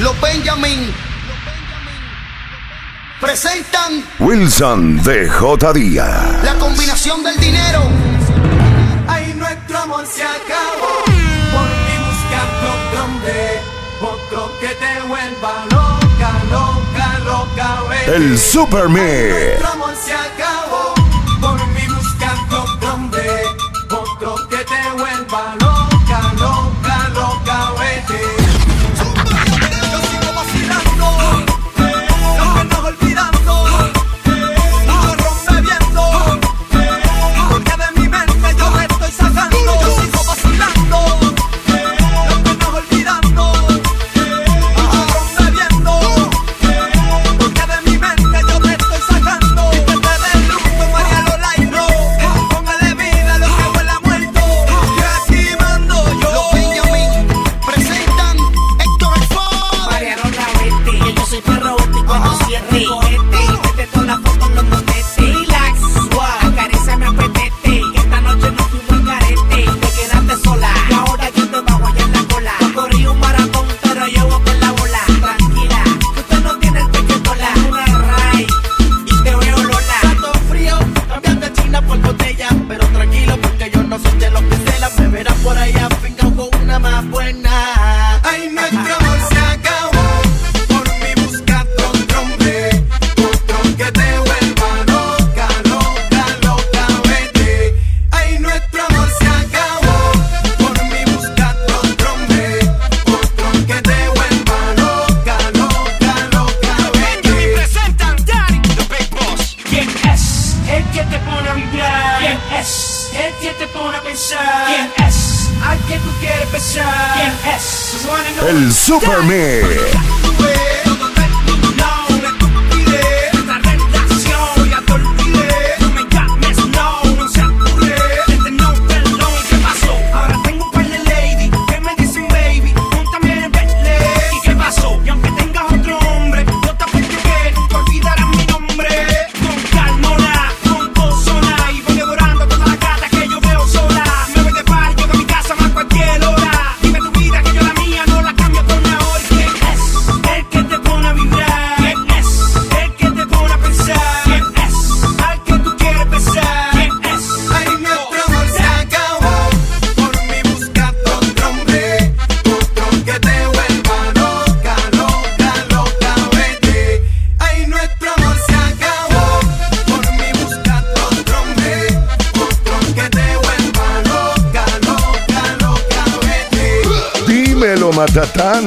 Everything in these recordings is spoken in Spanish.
los Benjamin presentan Wilson de J. Díaz. La combinación del dinero. Ahí nuestro amor se acabó. Por ti buscando donde otro que te vuelva loca, loca, loca. El Superman. que tú quieres besar. ¿Quién es? El Super Mix. Matatán.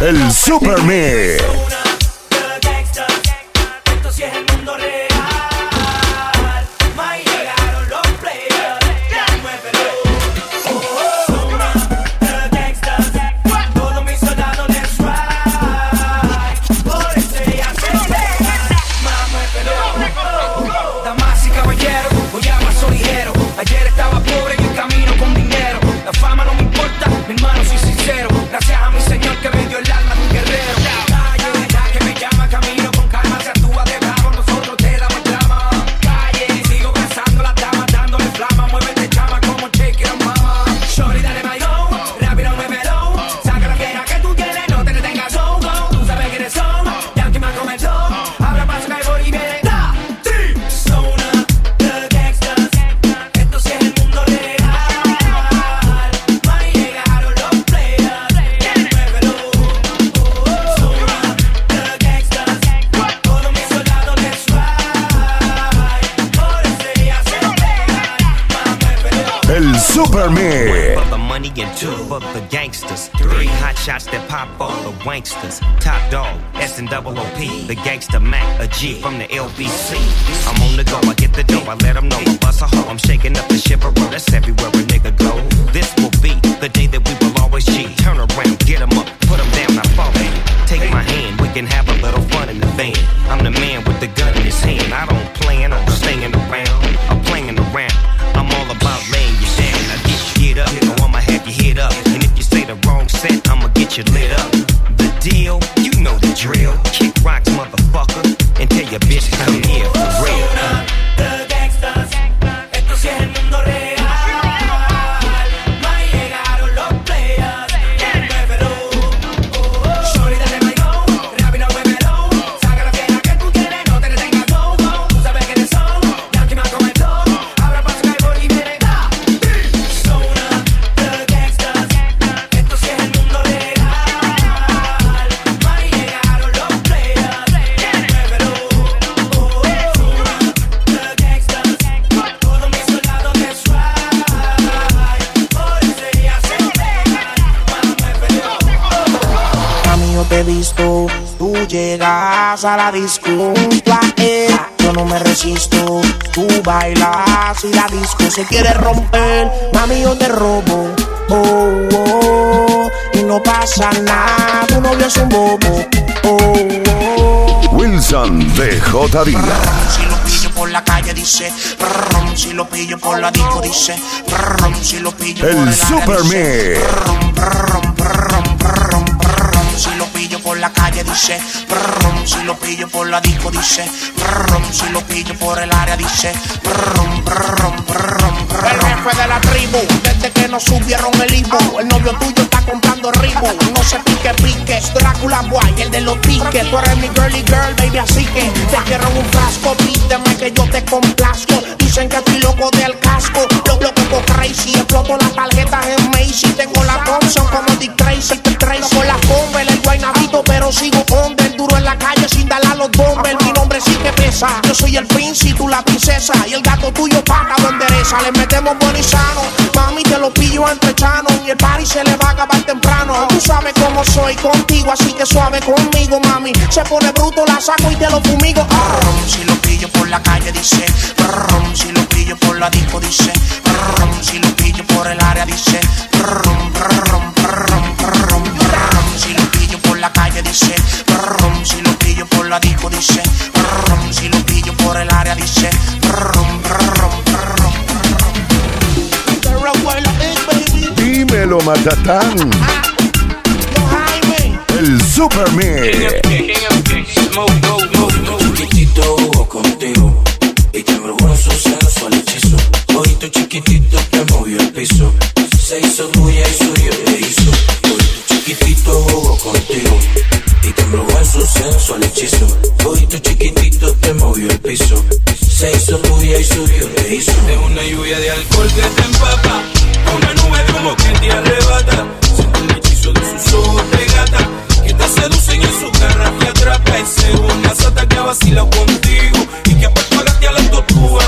El El Super Super One for the money and two, for the gangsters. Three hot shots that pop all the wanksters. Top dog, S and double OP. The gangster Mac, a G from the LBC. I'm on the go, I get the dough, I let them know. I bust a hoe, I'm shaking up the shipper, that's everywhere a nigga go. This will be the day that we will always cheat. Turn around, get them up, put them down, I fall in. Take my hand, we can have a little fun in the van. Vas a la disco él, yo no me resisto. Tú bailas y la disco se quiere romper. Mami, yo te robo. Oh, oh, y no pasa nada. Tu novio es un bobo. Oh, oh. Wilson de J. Díaz. Si lo pillo por la calle dice, brum, si lo pillo por la disco dice, brum, si lo pillo El por el Super dice, brum, calle dice, brum, si lo pillo por la disco dice, brum, si lo pillo por el área dice, brum, brum, brum, brum. El jefe de la tribu, desde que nos subieron el Ibu, el novio tuyo está comprando Ribu, no se pique pique, Drácula Boy, el de los tickets, tú eres mi girly girl, baby, así que te quiero un frasco, pídeme que yo te complazco, dicen que estoy loco del casco, lo loco crazy, exploto las tarjetas en Macy, tengo yo soy el príncipe, tú la princesa, y el gato tuyo paga lo endereza, le metemos bueno y sano, mami te lo pillo entre chano, y el party se le va a acabar temprano, tú sabes cómo soy contigo, así que suave conmigo, mami, se pone bruto, la saco y te lo fumigo, Brum, si lo pillo por la calle dice, brum, si lo pillo por la disco dice, brum, si lo pillo por el área dice, Matatán. El Super chiquitito contigo y se hizo tuya y te hizo. Una lluvia de alcohol que te empapa, una nube de humo que te arrebata. Siento el hechizo de sus ojos de gata, que te seducen en su garra te atrapa. Es una sata que vacila contigo y que pues pagaste al alto tu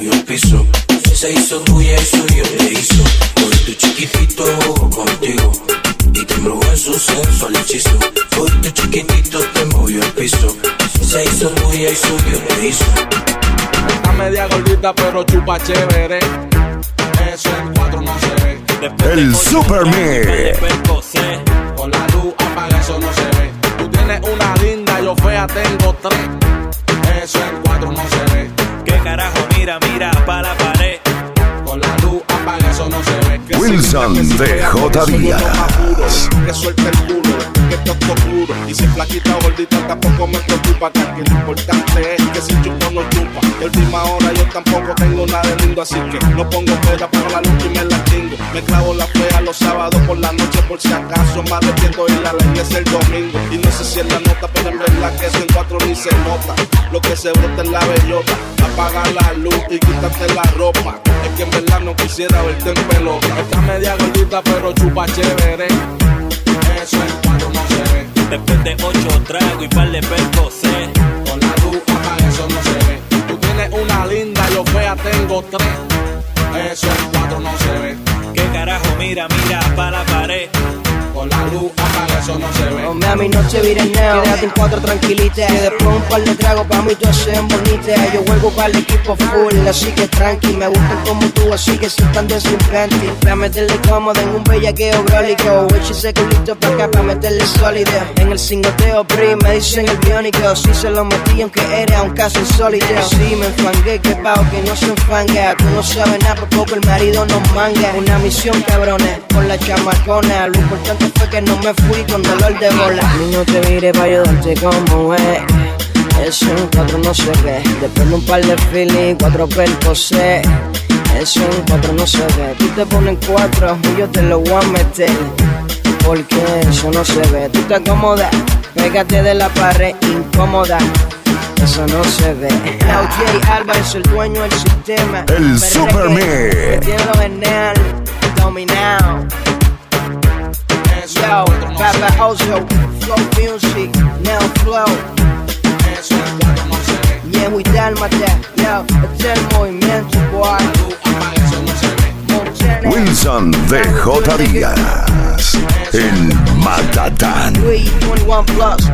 te movió el piso, se hizo tuya y suyo te hizo. Hoy tu chiquitito jugó contigo y te embrujó en su sensual hechizo. Hoy tu chiquitito te movió el piso, se hizo tuya y suyo te hizo. Está media gordita pero chupa chévere. Eso en cuatro no se ve. El Super Mix. Con la luz apaga eso no se ve. Tú tienes una linda, yo fea tengo tres. Wilson de J. Díaz. suelte el culo, que te oscuro. Y si flaquita o gordita tampoco me preocupa. Que lo importante es que si chupo no chupa. Última hora tampoco tengo nada de lindo, así que no pongo pega para la luz y me la chingo. Me clavo la fea los sábados por la noche por si acaso me arrepiento y la ley es el domingo. Y no sé si es la nota, pero en verdad que eso en cuatro ni se nota. Lo que se brota es la bellota. Apaga la luz y quítate la ropa. Es que en verdad no quisiera verte en pelota. Está media gordita, pero chupa chévere. Eso en cuatro no se ve. Después de ocho tragos y par de percocé. Tengo tres. Eso en cuatro no se ve. ¿Qué carajo? Mira, mira, pa' la pared. Luz apaga, eso no se ve. Oh, mami, no te vires neo, quédate en cuatro tranquilita. Que después un par de tragos pa' mí todas sean bonitas. Yo juego para el equipo full, así que tranqui. Me gustan como tú, así que si están de sin panty. Voy a meterle cómodo en un bellaqueo grólico. Eche culito pa' acá pa' meterle sólido. En el cingoteo pri, me dicen el biónico. Si se lo metí, aunque era un caso insólito. Si me enfangué, que pago que no se enfanga. Tú no sabes nada, por poco el marido nos manga. Una misión, cabrones, con la chamacona. Lo importante fue que no me fui con dolor de bola. A mí no te mire pa' ayudarte como es. Eso en cuatro no se ve. Después de un par de feeling, cuatro percocé. Eso en cuatro no se ve. Tú te pones cuatro y yo te lo voy a meter. Porque eso no se ve. Tú te acomodas, pégate de la pared incómoda. Eso no se ve. LJ Álvarez, el dueño del sistema. El Super genial, dominado. Flow Music, Neo Flow. Dálmata, yo, es el movimiento, boy. Wilson DJ Díaz. El Matatán. Luis, 21 Plus.